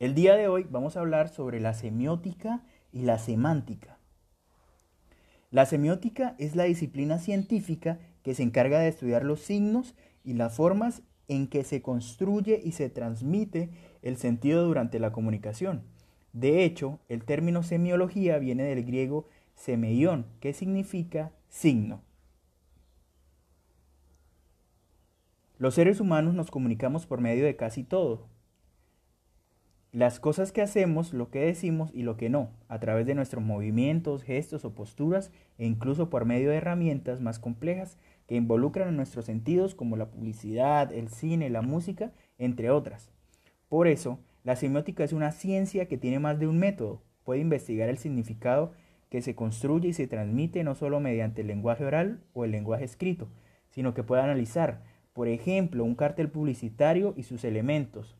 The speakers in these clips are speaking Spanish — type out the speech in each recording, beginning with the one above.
El día de hoy vamos a hablar sobre la semiótica y la semántica. La semiótica es la disciplina científica que se encarga de estudiar los signos y las formas en que se construye y se transmite el sentido durante la comunicación. De hecho, el término semiología viene del griego semeión, que significa signo. Los seres humanos nos comunicamos por medio de casi todo. Las cosas que hacemos, lo que decimos y lo que no, a través de nuestros movimientos, gestos o posturas, e incluso por medio de herramientas más complejas que involucran a nuestros sentidos como la publicidad, el cine, la música, entre otras. Por eso, la semiótica es una ciencia que tiene más de un método. Puede investigar el significado que se construye y se transmite no solo mediante el lenguaje oral o el lenguaje escrito, sino que puede analizar por ejemplo, un cartel publicitario y sus elementos.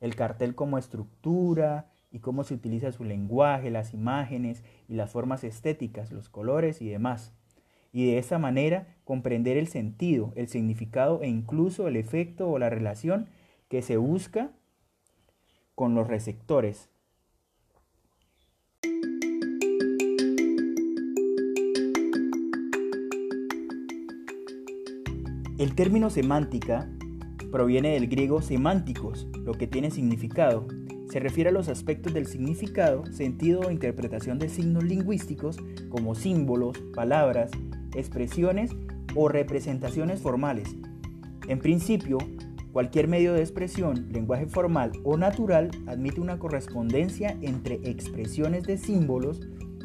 El cartel como estructura y cómo se utiliza su lenguaje, las imágenes y las formas estéticas, los colores y demás. Y de esa manera comprender el sentido, el significado e incluso el efecto o la relación que se busca con los receptores El término semántica proviene del griego semánticos, lo que tiene significado. Se refiere a los aspectos del significado, sentido o interpretación de signos lingüísticos como símbolos, palabras, expresiones o representaciones formales. En principio, cualquier medio de expresión, lenguaje formal o natural, admite una correspondencia entre expresiones de símbolos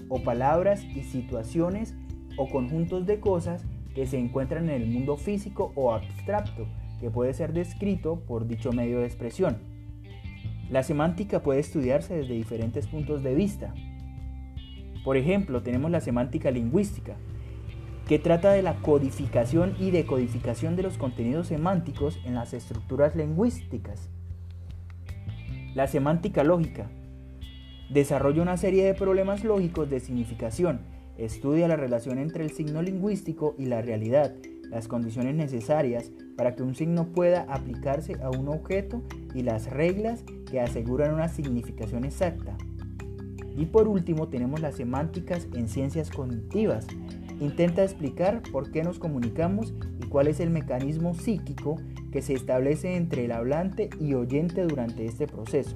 o palabras y situaciones o conjuntos de cosas que se encuentran en el mundo físico o abstracto, que puede ser descrito por dicho medio de expresión. La semántica puede estudiarse desde diferentes puntos de vista. Por ejemplo, tenemos la semántica lingüística, que trata de la codificación y decodificación de los contenidos semánticos en las estructuras lingüísticas. La semántica lógica desarrolla una serie de problemas lógicos de significación Estudia la relación entre el signo lingüístico y la realidad, las condiciones necesarias para que un signo pueda aplicarse a un objeto y las reglas que aseguran una significación exacta. Y por último tenemos las semánticas en ciencias cognitivas. Intenta explicar por qué nos comunicamos y cuál es el mecanismo psíquico que se establece entre el hablante y oyente durante este proceso.